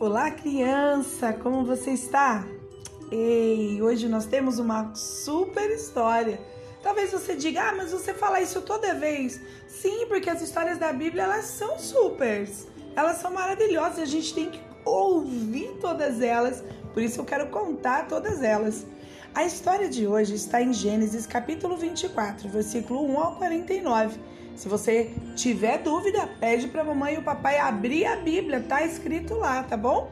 Olá, criança, como você está? Ei, hoje nós temos uma super história. Talvez você diga, ah, mas você fala isso toda vez. Sim, porque as histórias da Bíblia elas são supers, elas são maravilhosas. A gente tem que ouvir todas elas. Por isso eu quero contar todas elas. A história de hoje está em Gênesis capítulo 24, versículo 1 ao 49. Se você tiver dúvida, pede para a mamãe e o papai abrir a Bíblia, tá escrito lá, tá bom?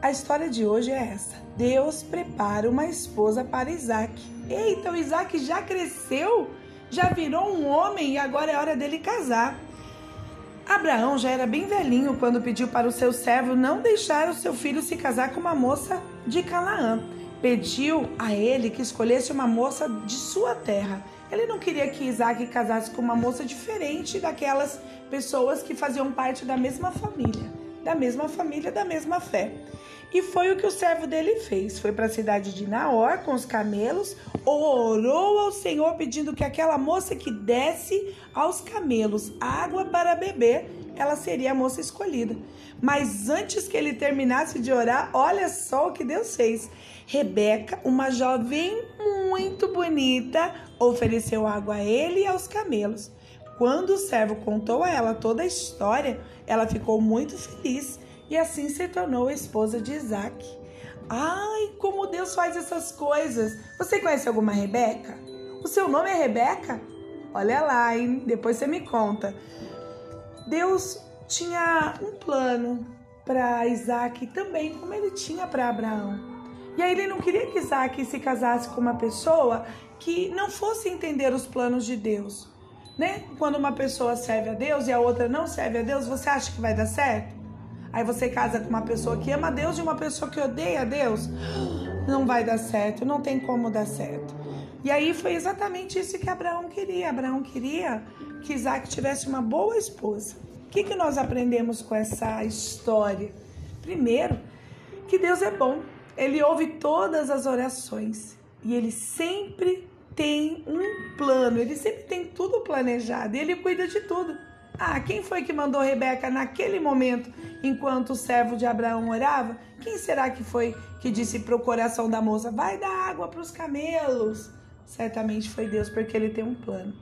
A história de hoje é essa. Deus prepara uma esposa para Isaac. Eita, o Isaac já cresceu, já virou um homem e agora é hora dele casar. Abraão já era bem velhinho quando pediu para o seu servo não deixar o seu filho se casar com uma moça de Canaã. Pediu a ele que escolhesse uma moça de sua terra. Ele não queria que Isaac casasse com uma moça diferente daquelas pessoas que faziam parte da mesma família, da mesma família, da mesma fé. E foi o que o servo dele fez. Foi para a cidade de Naor com os camelos, orou ao Senhor pedindo que aquela moça que desse aos camelos água para beber, ela seria a moça escolhida. Mas antes que ele terminasse de orar, olha só o que Deus fez. Rebeca, uma jovem muito bonita, ofereceu água a ele e aos camelos. Quando o servo contou a ela toda a história, ela ficou muito feliz e assim se tornou a esposa de Isaac. Ai, como Deus faz essas coisas! Você conhece alguma Rebeca? O seu nome é Rebeca? Olha lá, hein? Depois você me conta. Deus tinha um plano para Isaac também, como ele tinha para Abraão. E aí ele não queria que Isaac se casasse com uma pessoa que não fosse entender os planos de Deus. Né? Quando uma pessoa serve a Deus e a outra não serve a Deus, você acha que vai dar certo? Aí você casa com uma pessoa que ama Deus e uma pessoa que odeia a Deus. Não vai dar certo, não tem como dar certo. E aí foi exatamente isso que Abraão queria. Abraão queria que Isaac tivesse uma boa esposa. O que, que nós aprendemos com essa história? Primeiro, que Deus é bom. Ele ouve todas as orações e ele sempre tem um plano, ele sempre tem tudo planejado e ele cuida de tudo. Ah, quem foi que mandou Rebeca naquele momento, enquanto o servo de Abraão orava? Quem será que foi que disse para o coração da moça: vai dar água para os camelos? Certamente foi Deus, porque ele tem um plano.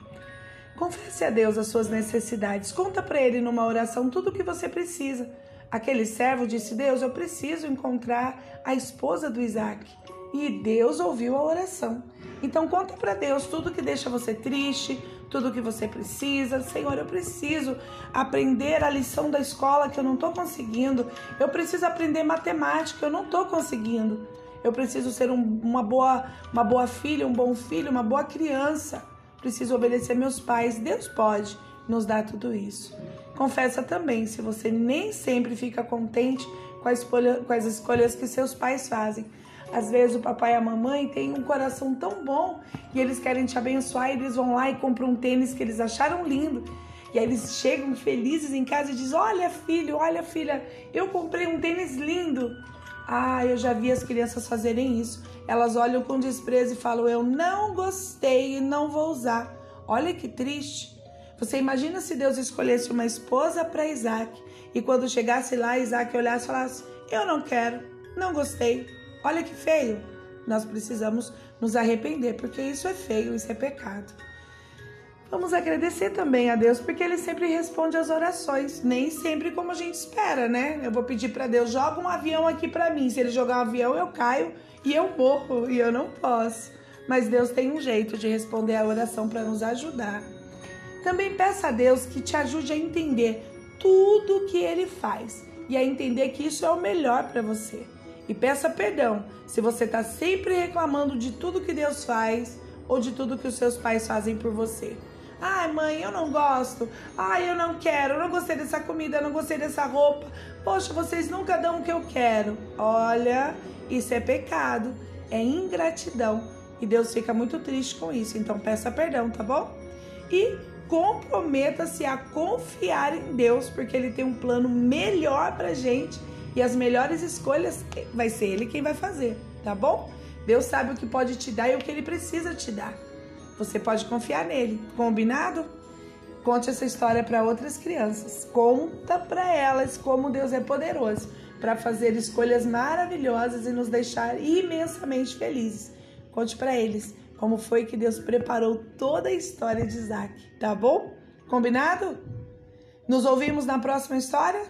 Confesse a Deus as suas necessidades. Conta para ele numa oração tudo o que você precisa. Aquele servo disse: Deus, eu preciso encontrar a esposa do Isaac. E Deus ouviu a oração. Então conta para Deus tudo que deixa você triste, tudo que você precisa. Senhor, eu preciso aprender a lição da escola que eu não estou conseguindo. Eu preciso aprender matemática, eu não estou conseguindo. Eu preciso ser um, uma, boa, uma boa filha, um bom filho, uma boa criança. Preciso obedecer meus pais. Deus pode nos dar tudo isso. Confessa também se você nem sempre fica contente com, escolha, com as escolhas que seus pais fazem. Às vezes o papai e a mamãe têm um coração tão bom e eles querem te abençoar e eles vão lá e compram um tênis que eles acharam lindo. E aí eles chegam felizes em casa e dizem: Olha, filho, olha, filha, eu comprei um tênis lindo. Ah, eu já vi as crianças fazerem isso. Elas olham com desprezo e falam: Eu não gostei e não vou usar. Olha que triste. Você imagina se Deus escolhesse uma esposa para Isaac e quando chegasse lá, Isaac olhasse e falasse: Eu não quero, não gostei. Olha que feio. Nós precisamos nos arrepender, porque isso é feio, isso é pecado. Vamos agradecer também a Deus, porque Ele sempre responde às orações, nem sempre como a gente espera, né? Eu vou pedir para Deus, joga um avião aqui para mim. Se Ele jogar um avião, eu caio e eu morro, e eu não posso. Mas Deus tem um jeito de responder a oração para nos ajudar. Também peça a Deus que te ajude a entender tudo que Ele faz e a entender que isso é o melhor para você e peça perdão se você está sempre reclamando de tudo que Deus faz ou de tudo que os seus pais fazem por você. Ai, mãe, eu não gosto. Ai, eu não quero. Eu não gostei dessa comida, eu não gostei dessa roupa. Poxa, vocês nunca dão o que eu quero. Olha, isso é pecado, é ingratidão. E Deus fica muito triste com isso. Então peça perdão, tá bom? E comprometa-se a confiar em Deus, porque Ele tem um plano melhor pra gente e as melhores escolhas vai ser Ele quem vai fazer, tá bom? Deus sabe o que pode te dar e o que Ele precisa te dar. Você pode confiar nele, combinado? Conte essa história para outras crianças. Conta para elas como Deus é poderoso para fazer escolhas maravilhosas e nos deixar imensamente felizes. Conte para eles como foi que Deus preparou toda a história de Isaac, tá bom? Combinado? Nos ouvimos na próxima história?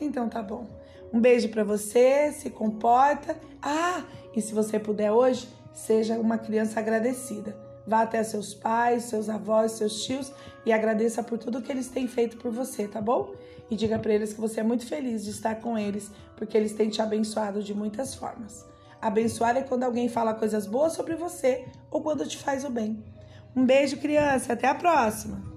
Então tá bom. Um beijo para você, se comporta. Ah, e se você puder hoje, seja uma criança agradecida. Vá até seus pais, seus avós, seus tios e agradeça por tudo que eles têm feito por você, tá bom? E diga para eles que você é muito feliz de estar com eles, porque eles têm te abençoado de muitas formas. Abençoar é quando alguém fala coisas boas sobre você ou quando te faz o bem. Um beijo, criança, até a próxima.